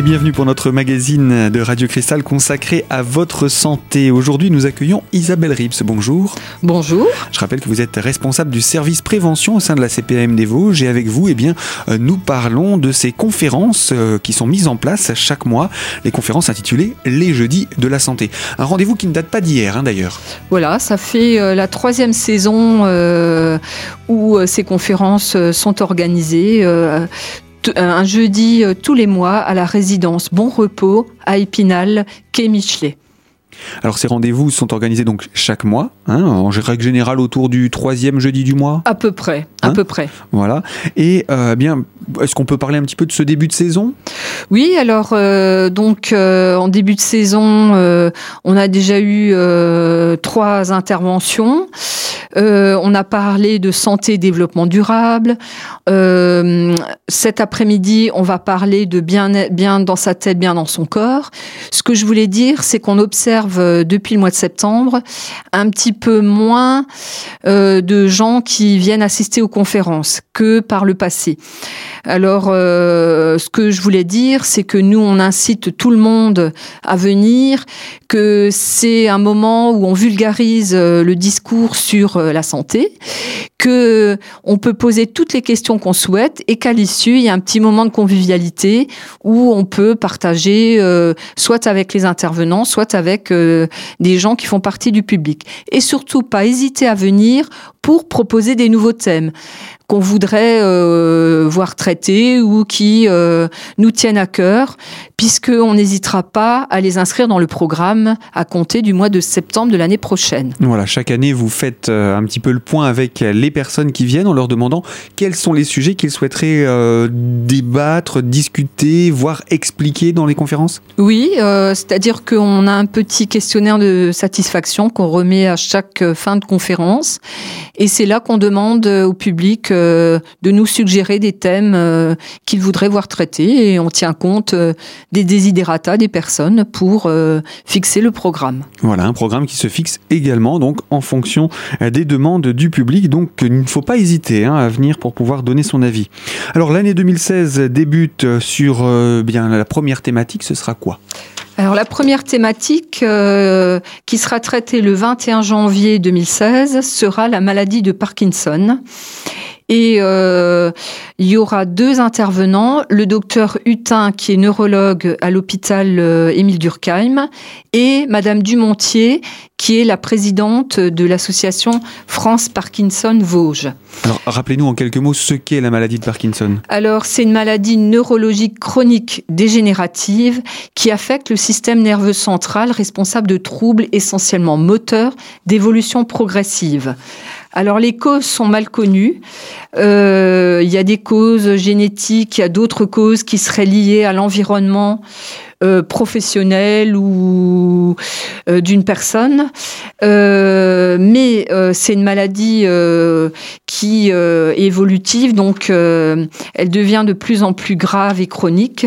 Et bienvenue pour notre magazine de Radio Cristal consacré à votre santé. Aujourd'hui, nous accueillons Isabelle Rips. Bonjour. Bonjour. Je rappelle que vous êtes responsable du service prévention au sein de la CPAM des Vosges et avec vous, eh bien, euh, nous parlons de ces conférences euh, qui sont mises en place chaque mois, les conférences intitulées Les Jeudis de la Santé. Un rendez-vous qui ne date pas d'hier, hein, d'ailleurs. Voilà, ça fait euh, la troisième saison où ces conférences sont organisées un jeudi euh, tous les mois à la résidence Bon Repos à Épinal, quai Michelet. Alors ces rendez-vous sont organisés donc chaque mois, hein, en règle générale autour du troisième jeudi du mois À peu près, à hein peu près. Voilà. Et euh, bien, est-ce qu'on peut parler un petit peu de ce début de saison? Oui, alors euh, donc en début de saison, on a déjà eu trois interventions. Euh, on a parlé de santé et développement durable. Euh, cet après-midi, on va parler de bien, bien dans sa tête, bien dans son corps. Ce que je voulais dire, c'est qu'on observe euh, depuis le mois de septembre un petit peu moins de gens qui viennent assister aux conférences que par le passé. Alors, ce que je voulais dire, c'est que nous, on incite tout le monde à venir, que c'est un moment où on vulgarise le discours sur euh, la santé, que on peut poser toutes les questions qu'on souhaite et qu'à l'issue, il y a un petit moment de convivialité où on peut partager euh, soit avec les intervenants, soit avec euh, des gens qui font partie du public. Et surtout, pas hésiter à venir pour proposer des nouveaux thèmes qu'on voudrait euh, voir traités ou qui euh, nous tiennent à cœur, puisqu'on n'hésitera pas à les inscrire dans le programme à compter du mois de septembre de l'année prochaine. Voilà, chaque année, vous faites euh, un petit peu le point avec les personnes qui viennent en leur demandant quels sont les sujets qu'ils souhaiteraient débattre, discuter, voire expliquer dans les conférences? Oui, c'est-à-dire qu'on a un petit questionnaire de satisfaction qu'on remet à chaque fin de conférence et c'est là qu'on demande au public euh, de nous suggérer des thèmes euh, qu'il voudrait voir traités et on tient compte euh, des desiderata des personnes pour fixer le programme. Voilà, un programme qui se fixe également donc en fonction des demandes du public. Donc il ne faut pas hésiter hein, à venir pour pouvoir donner son avis. Alors l'année 2016 débute sur bien la première thématique, ce sera quoi? Alors la première thématique euh, qui sera traitée le 21 janvier 2016 sera la maladie de Parkinson. Et euh, il y aura deux intervenants, le docteur Hutin, qui est neurologue à l'hôpital euh, Émile Durkheim, et Madame Dumontier, qui est la présidente de l'association France Parkinson Vosges. Alors, rappelez-nous en quelques mots ce qu'est la maladie de Parkinson. Alors, c'est une maladie neurologique chronique dégénérative qui affecte le système nerveux central responsable de troubles essentiellement moteurs d'évolution progressive. Alors les causes sont mal connues. Euh, il y a des causes génétiques, il y a d'autres causes qui seraient liées à l'environnement euh, professionnelle ou euh, d'une personne. Euh, mais c'est une maladie qui est évolutive, donc elle devient de plus en plus grave et chronique.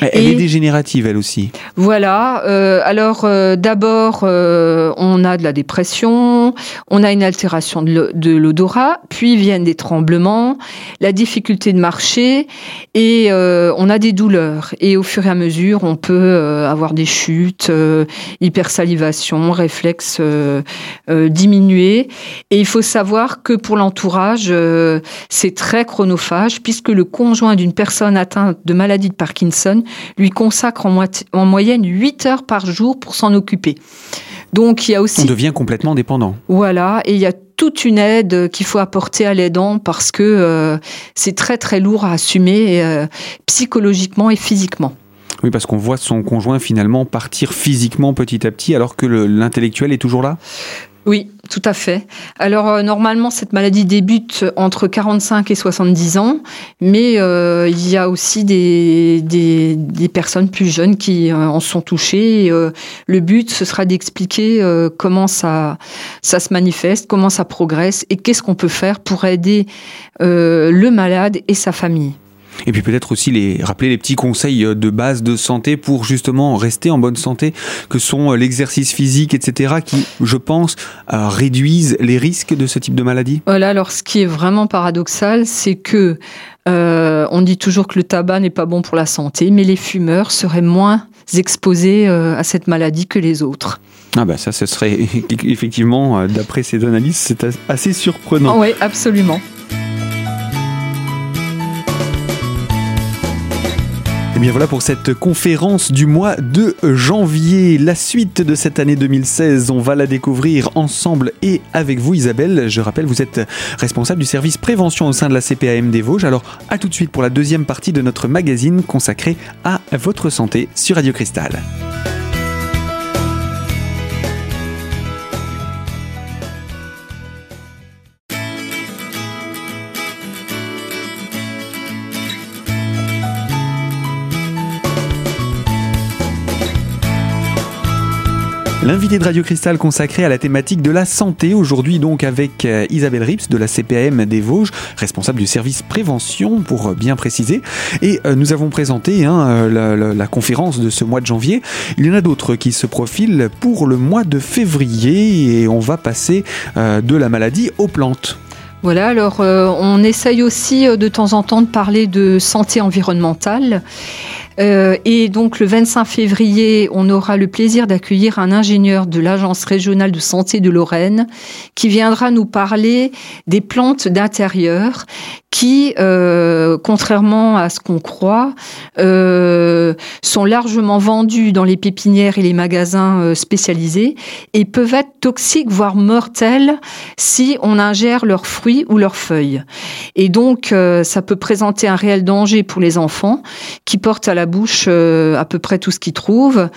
Elle est dégénérative, elle aussi. Voilà. alors d'abord, on a de la dépression, on a une altération de l'odorat, puis viennent des tremblements, la difficulté de marcher et on a des douleurs. Et au fur et à mesure, on peut euh, avoir des chutes, euh, hypersalivation, réflexes euh, diminués. Et il faut savoir que pour l'entourage, c'est très chronophage puisque le conjoint d'une personne atteinte de maladie de Parkinson lui consacre en, en moyenne 8 heures par jour pour s'en occuper. Donc il y a aussi... On devient complètement dépendant. Voilà, et il y a toute une aide qu'il faut apporter à l'aidant parce que c'est très très lourd à assumer psychologiquement et physiquement. Oui, parce qu'on voit son conjoint finalement partir physiquement petit à petit alors que l'intellectuel est toujours là? Oui, tout à fait. Alors euh, normalement, cette maladie débute entre 45 et 70 ans, mais euh, il y a aussi des, des, personnes plus jeunes qui euh, en sont touchées. le but, ce sera d'expliquer comment ça, ça se manifeste, comment ça progresse et qu'est-ce qu'on peut faire pour aider le malade et sa famille. Et puis peut-être aussi les rappeler les petits conseils de base de santé pour justement rester en bonne santé, que sont l'exercice physique, etc., qui, je pense, réduisent les risques de ce type de maladie. Voilà. Alors, ce qui est vraiment paradoxal, c'est que on dit toujours que le tabac n'est pas bon pour la santé, mais les fumeurs seraient moins exposés à cette maladie que les autres. Ah bah ça, ce serait effectivement, euh, d'après ces analyses, c'est assez surprenant. Oui, absolument. Bien voilà pour cette conférence du mois de janvier. La suite de cette année 2016, on va la découvrir ensemble et avec vous Isabelle. Je rappelle, vous êtes responsable du service prévention au sein de la CPAM des Vosges. Alors à tout de suite pour la deuxième partie de notre magazine consacré à votre santé sur Radio Cristal. L'invité de Radio Cristal consacré à la thématique de la santé, aujourd'hui donc avec euh, Isabelle Rips de la CPAM des Vosges, responsable du service prévention pour euh, bien préciser. Et euh, nous avons présenté hein, la, conférence de ce mois de janvier. Il y en a d'autres qui se profilent pour le mois de février et on va passer de la maladie aux plantes. Voilà, alors on essaye aussi de temps en temps de parler de santé environnementale. Euh, et donc le 25 février, on aura le plaisir d'accueillir un ingénieur de l'Agence régionale de santé de Lorraine qui viendra nous parler des plantes d'intérieur qui, euh, contrairement à ce qu'on croit, euh, sont largement vendues dans les pépinières et les magasins euh, spécialisés et peuvent être toxiques, voire mortelles, si on ingère leurs fruits ou leurs feuilles. Et donc, euh, ça peut présenter un réel danger pour les enfants qui portent à la bouche euh, à peu près tout ce qu'ils trouvent.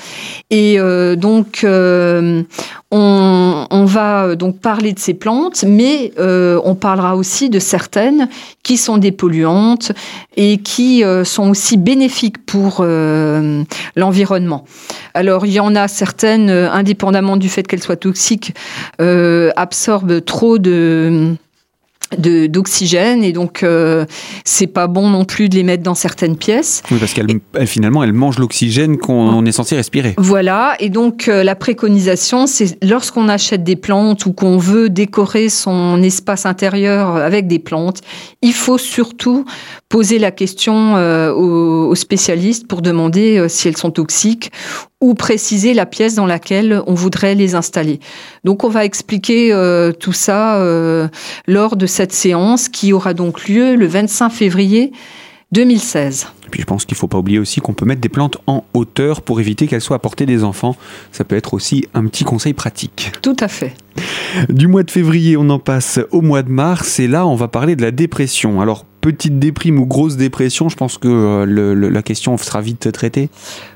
Et donc, on, on, va donc parler de ces plantes, mais on parlera aussi de certaines qui sont des polluantes et qui euh, sont aussi bénéfiques pour euh, l'environnement. Alors il y en a certaines, euh, indépendamment du fait qu'elles soient toxiques, absorbent trop de d'oxygène et donc euh, c'est pas bon non plus de les mettre dans certaines pièces. Oui, parce qu'elle finalement elle mange l'oxygène qu'on est censé respirer. Voilà, et donc euh, la préconisation c'est lorsqu'on achète des plantes ou qu'on veut décorer son espace intérieur avec des plantes, il faut surtout poser la question euh, aux, spécialistes pour demander euh, si elles sont toxiques ou préciser la pièce dans laquelle on voudrait les installer. Donc on va expliquer euh, tout ça lors de cette séance qui aura donc lieu le 25 février 2016. Et puis je pense qu'il ne faut pas oublier aussi qu'on peut mettre des plantes en hauteur pour éviter qu'elles soient à portée des enfants. Ça peut être aussi un petit conseil pratique. Tout à fait. Du mois de février, on en passe au mois de mars et là, on va parler de la dépression. Alors, petite déprime ou grosse dépression, je pense que euh, la question sera vite traitée.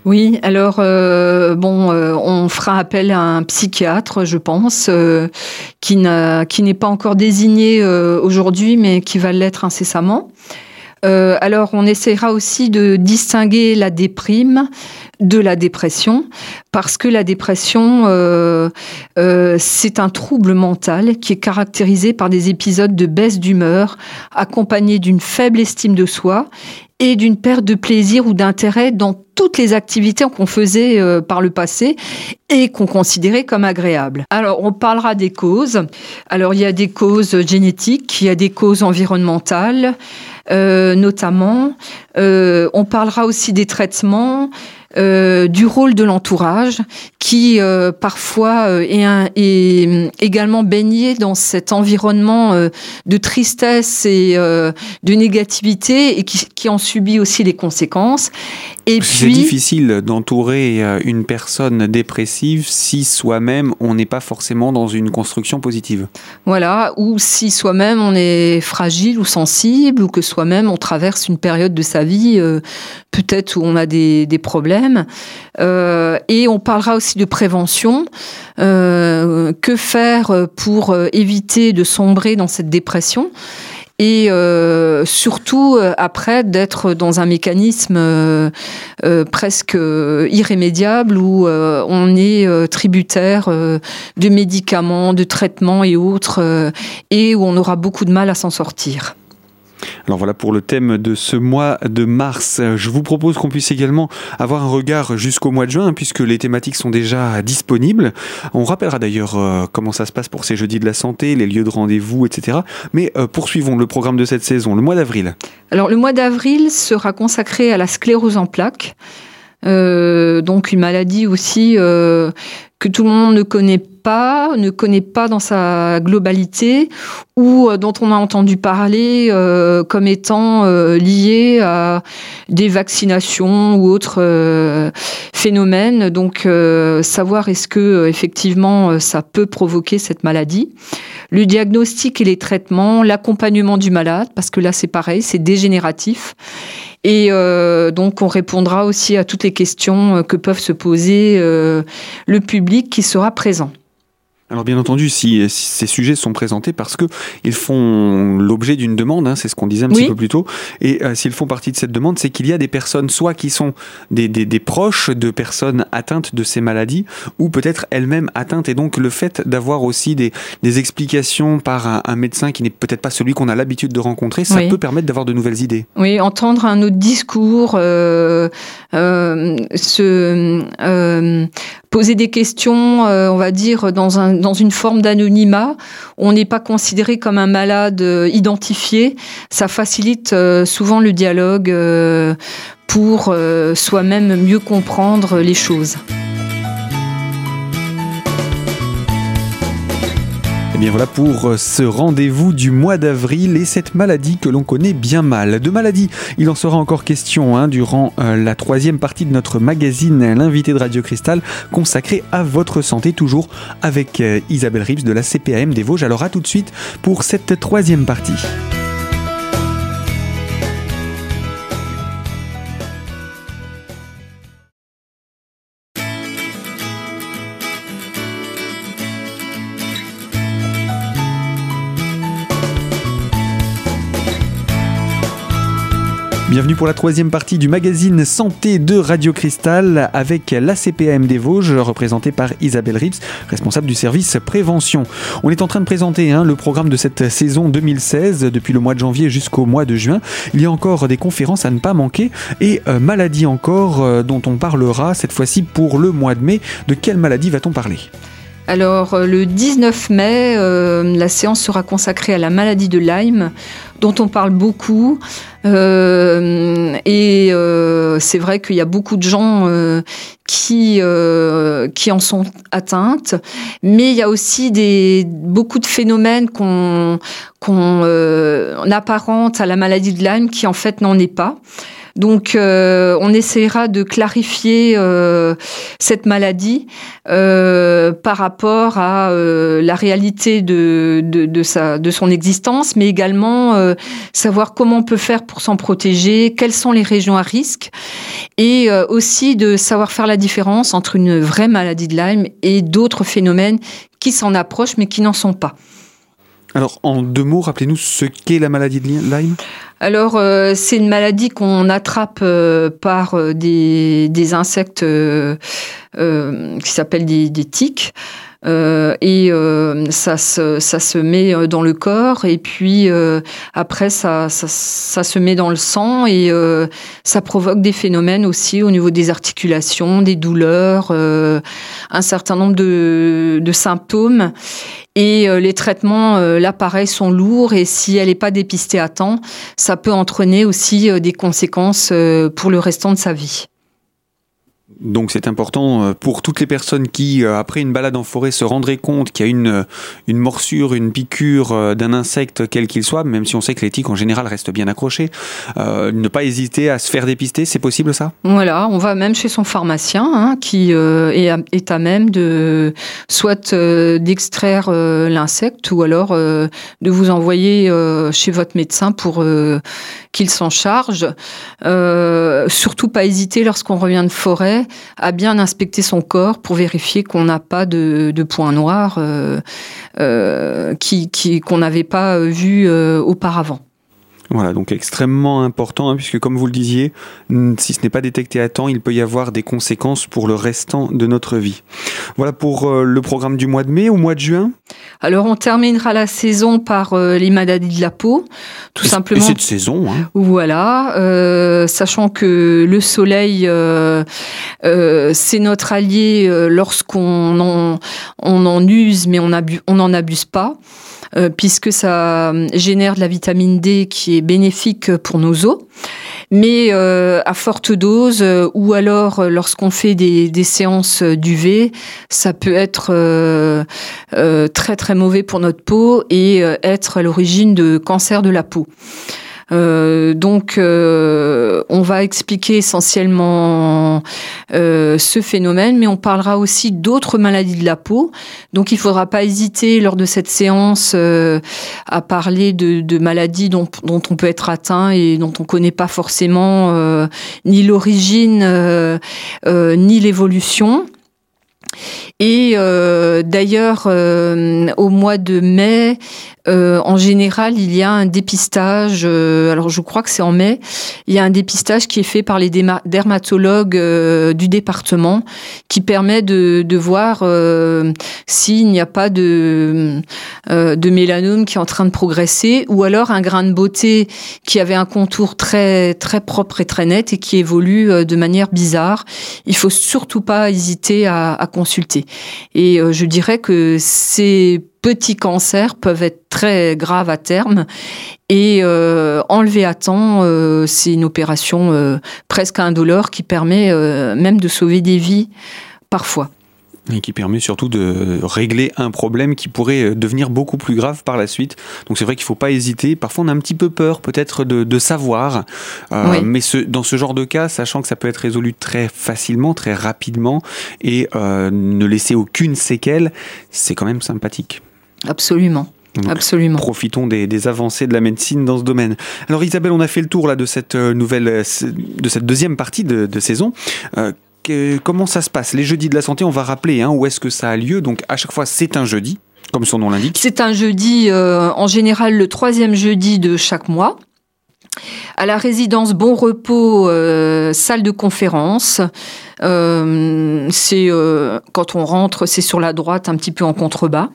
Oui, alors euh, bon, euh, on fera appel à un psychiatre, je pense, qui n'est pas encore désigné aujourd'hui, mais qui va l'être incessamment. Euh, alors, on essaiera aussi de distinguer la déprime de la dépression, parce que la dépression, euh, euh, c'est un trouble mental qui est caractérisé par des épisodes de baisse d'humeur, accompagnés d'une faible estime de soi et d'une perte de plaisir ou d'intérêt dans toutes les activités qu'on faisait par le passé et qu'on considérait comme agréables. Alors, on parlera des causes. Alors, il y a des causes génétiques, il y a des causes environnementales, euh, notamment. Euh, on parlera aussi des traitements. Euh, du rôle de l'entourage qui parfois est, est, également baigné dans cet environnement de tristesse et de négativité et qui, qui, en subit aussi les conséquences. Et puis c'est difficile d'entourer une personne dépressive si soi-même on n'est pas forcément dans une construction positive. Voilà, ou si soi-même on est fragile ou sensible ou que soi-même on traverse une période de sa vie euh, peut-être où on a des, problèmes. Euh, et on parlera aussi de prévention. Euh, que faire pour éviter de sombrer dans cette dépression? Et surtout après d'être dans un mécanisme presque irrémédiable où on est tributaire de médicaments, de traitements et autres, et où on aura beaucoup de mal à s'en sortir. Alors voilà pour le thème de ce mois de mars. Je vous propose qu'on puisse également avoir un regard jusqu'au mois de juin, puisque les thématiques sont déjà disponibles. On rappellera d'ailleurs euh, comment ça se passe pour ces jeudis de la santé, les lieux de rendez-vous, etc. Mais euh, poursuivons le programme de cette saison, le mois d'avril. Alors le mois d'avril sera consacré à la sclérose en plaques. Euh, donc une maladie aussi que tout le monde ne connaît pas, ne connaît pas dans sa globalité, ou euh, dont on a entendu parler euh, comme étant euh, lié à des vaccinations ou autres phénomènes. Donc, savoir est-ce que effectivement ça peut provoquer cette maladie. Le diagnostic et les traitements, l'accompagnement du malade, parce que là c'est pareil, c'est dégénératif. Et donc on répondra aussi à toutes les questions que peuvent se poser le public qui sera présent. Alors bien entendu, si, ces sujets sont présentés parce que ils font l'objet d'une demande, hein, c'est ce qu'on disait un petit peu plus tôt, et euh, s'ils font partie de cette demande, c'est qu'il y a des personnes soit qui sont des, des, proches de personnes atteintes de ces maladies, ou peut-être elles-mêmes atteintes, et donc le fait d'avoir aussi des, des, explications par un, médecin qui n'est peut-être pas celui qu'on a l'habitude de rencontrer, ça peut permettre d'avoir de nouvelles idées. Oui, entendre un autre discours, euh, euh, se, euh, poser des questions, euh, on va dire, dans, un, dans une forme d'anonymat. On n'est pas considéré comme un malade euh, identifié. Ça facilite euh, souvent le dialogue pour soi-même mieux comprendre les choses. Bien voilà pour euh, ce rendez-vous du mois d'avril et cette maladie que l'on connaît bien mal. De maladie, il en sera encore question hein, durant euh, la troisième partie de notre magazine L'invité de Radio Cristal consacré à votre santé, toujours avec euh, Isabelle Rips de la CPAM des Vosges. Alors à tout de suite pour cette troisième partie. Bienvenue pour la troisième partie du magazine Santé de Radio Cristal avec la CPAM des Vosges, représentée par Isabelle Rips, responsable du service prévention. On est en train de présenter hein, le programme de cette saison 2016, depuis le mois de janvier jusqu'au mois de juin. Il y a encore des conférences à ne pas manquer et euh, maladie encore euh, dont on parlera cette fois-ci pour le mois de mai. De quelle maladie va-t-on parler? Alors euh, le 19 mai, euh, la séance sera consacrée à la maladie de Lyme, dont on parle beaucoup. Euh, et c'est vrai qu'il y a beaucoup de gens qui, en sont atteintes, mais il y a aussi des, beaucoup de phénomènes qu'on qu'on apparente à la maladie de Lyme qui en fait n'en est pas. Donc, euh, on essaiera de clarifier euh, cette maladie euh, par rapport à la réalité de, de, sa, de son existence, mais également savoir comment on peut faire pour s'en protéger, quelles sont les régions à risque, et aussi de savoir faire la différence entre une vraie maladie de Lyme et d'autres phénomènes qui s'en approchent mais qui n'en sont pas. Alors, en deux mots, rappelez-nous ce qu'est la maladie de Lyme. Alors, euh, c'est une maladie qu'on attrape euh, par euh, des, insectes qui s'appellent des, des, tiques. Et ça, se, ça se met dans le corps et puis après ça, ça, se met dans le sang et ça provoque des phénomènes aussi au niveau des articulations, des douleurs, un certain nombre de, de symptômes. Et euh, les traitements, euh, là, pareil, sont lourds. Et si elle n'est pas dépistée à temps, ça peut entraîner aussi euh, des conséquences pour le restant de sa vie. Donc c'est important euh, pour toutes les personnes qui, euh, après une balade en forêt, se rendraient compte qu'il y a une, euh, une morsure, une piqûre d'un insecte quel qu'il soit, même si on sait que les tiques en général restent bien accrochés, ne pas hésiter à se faire dépister, c'est possible ça? Voilà, on va même chez son pharmacien hein, qui est, à, même de soit d'extraire l'insecte ou alors de vous envoyer chez votre médecin pour qu'il s'en charge. surtout pas hésiter lorsqu'on revient de forêt à bien inspecter son corps pour vérifier qu'on n'a pas de, points noirs euh, euh, qu'on n'avait pas vu euh, auparavant. Voilà, donc extrêmement important, hein, puisque comme vous le disiez, si ce n'est pas détecté à temps, il peut y avoir des conséquences pour le restant de notre vie. Voilà pour le programme du mois de mai. Au mois de juin Alors on terminera la saison par euh, les maladies de la peau, tout Et simplement. c'est de saison. Hein. Voilà, euh, sachant que le soleil, euh, euh, c'est notre allié euh, lorsqu'on en, on en use, mais on n'en on abuse pas, euh, puisque ça euh, génère de la vitamine D qui est bénéfique pour nos os. Mais euh, à forte dose, euh, ou alors euh, lorsqu'on fait des, séances d'UV, ça peut être très très mauvais pour notre peau et être à l'origine de cancer de la peau. Euh, donc, euh, on va expliquer essentiellement euh, ce phénomène, mais on parlera aussi d'autres maladies de la peau. Donc, il faudra pas hésiter lors de cette séance à parler de, maladies dont, on peut être atteint et dont on connaît pas forcément ni l'origine ni l'évolution. Et euh, d'ailleurs, euh, au mois de mai, euh, en général, il y a un dépistage. euh, alors, je crois que c'est en mai. Il y a un dépistage qui est fait par les dermatologues euh, du département, qui permet de, de voir euh, s'il n'y a pas de, de mélanome qui est en train de progresser, ou alors un grain de beauté qui avait un contour très très propre et très net et qui évolue de manière bizarre. Il faut surtout pas hésiter à, à consulter. Et euh, je dirais que ces petits cancers peuvent être très graves à terme et euh, enlever à temps, euh, c'est une opération presque indolore qui permet même de sauver des vies parfois. Et qui permet surtout de régler un problème qui pourrait euh, devenir beaucoup plus grave par la suite. Donc c'est vrai qu'il ne faut pas hésiter. Parfois on a un petit peu peur peut-être de, de savoir. Euh, Oui. Mais ce, dans ce genre de cas, sachant que ça peut être résolu très facilement, très rapidement, et euh, ne laisser aucune séquelle, c'est quand même sympathique. Absolument. Donc, Absolument. Profitons des, des avancées de la médecine dans ce domaine. Alors Isabelle, on a fait le tour là de cette nouvelle, de cette deuxième partie de, de saison. Euh, comment ça se passe? Les jeudis de la santé, on va rappeler hein, où est-ce que ça a lieu. Donc à chaque fois, c'est un jeudi, comme son nom l'indique. C'est un jeudi, euh, en général le troisième jeudi de chaque mois. À la résidence Bon Repos, euh, salle de conférence. Euh, c'est euh, quand on rentre, c'est sur la droite, un petit peu en contrebas.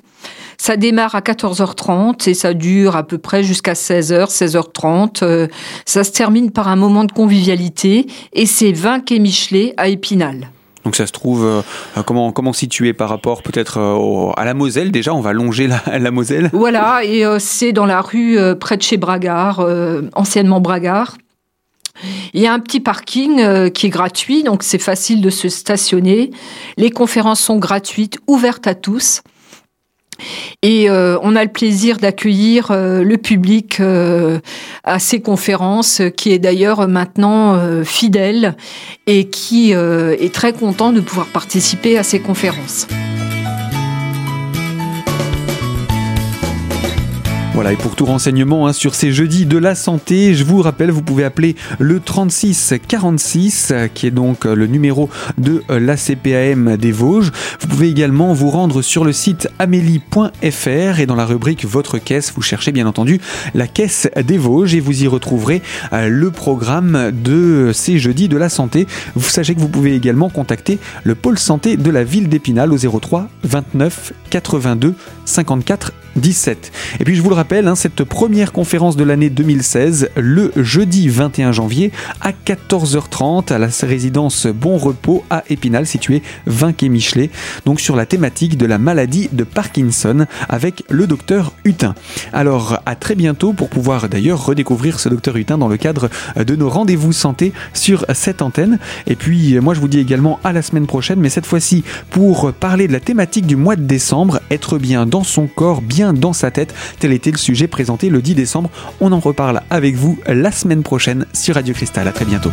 Ça démarre à 14h30 et ça dure à peu près jusqu'à 16h, 16h30. Euh, ça se termine par un moment de convivialité et c'est 20 quai Michelet à Épinal. Donc ça se trouve euh, euh, comment comment situé par rapport peut-être euh, à la Moselle? Déjà. On va longer la, Moselle. Voilà, et c'est dans la rue près de chez Bragard, anciennement Bragard. Il y a un petit parking qui est gratuit, donc c'est facile de se stationner. Les conférences sont gratuites, ouvertes à tous. Et euh, on a le plaisir d'accueillir euh, le public euh, à ces conférences, qui est d'ailleurs maintenant fidèle et qui est très content de pouvoir participer à ces conférences. Voilà, et pour tout renseignement hein, sur ces jeudis de la santé, je vous rappelle, vous pouvez appeler le 36 46, euh, qui est donc euh, le numéro de euh, la CPAM des Vosges. Vous pouvez également vous rendre sur le site amélie.fr et dans la rubrique Votre caisse, vous cherchez bien entendu la caisse des Vosges et vous y retrouverez euh, le programme de ces jeudis de la santé. Vous sachez que vous pouvez également contacter le pôle santé de la ville d'Épinal au 03 29 82 54 17. Et puis je vous le rappelle, hein, cette première conférence de l'année 2016, le jeudi 21 janvier à 14h30 à la résidence Bon Repos à Épinal, située 20 quai Michelet, donc sur la thématique de la maladie de Parkinson avec le docteur Hutin. Alors à très bientôt pour pouvoir d'ailleurs redécouvrir ce docteur Hutin dans le cadre de nos rendez-vous santé sur cette antenne. Et puis moi je vous dis également à la semaine prochaine, mais cette fois-ci pour parler de la thématique du mois de décembre, être bien dans son corps, bien dans sa tête. Tel était sujet présenté le 10 décembre. On en reparle avec vous la semaine prochaine sur Radio Cristal. À très bientôt.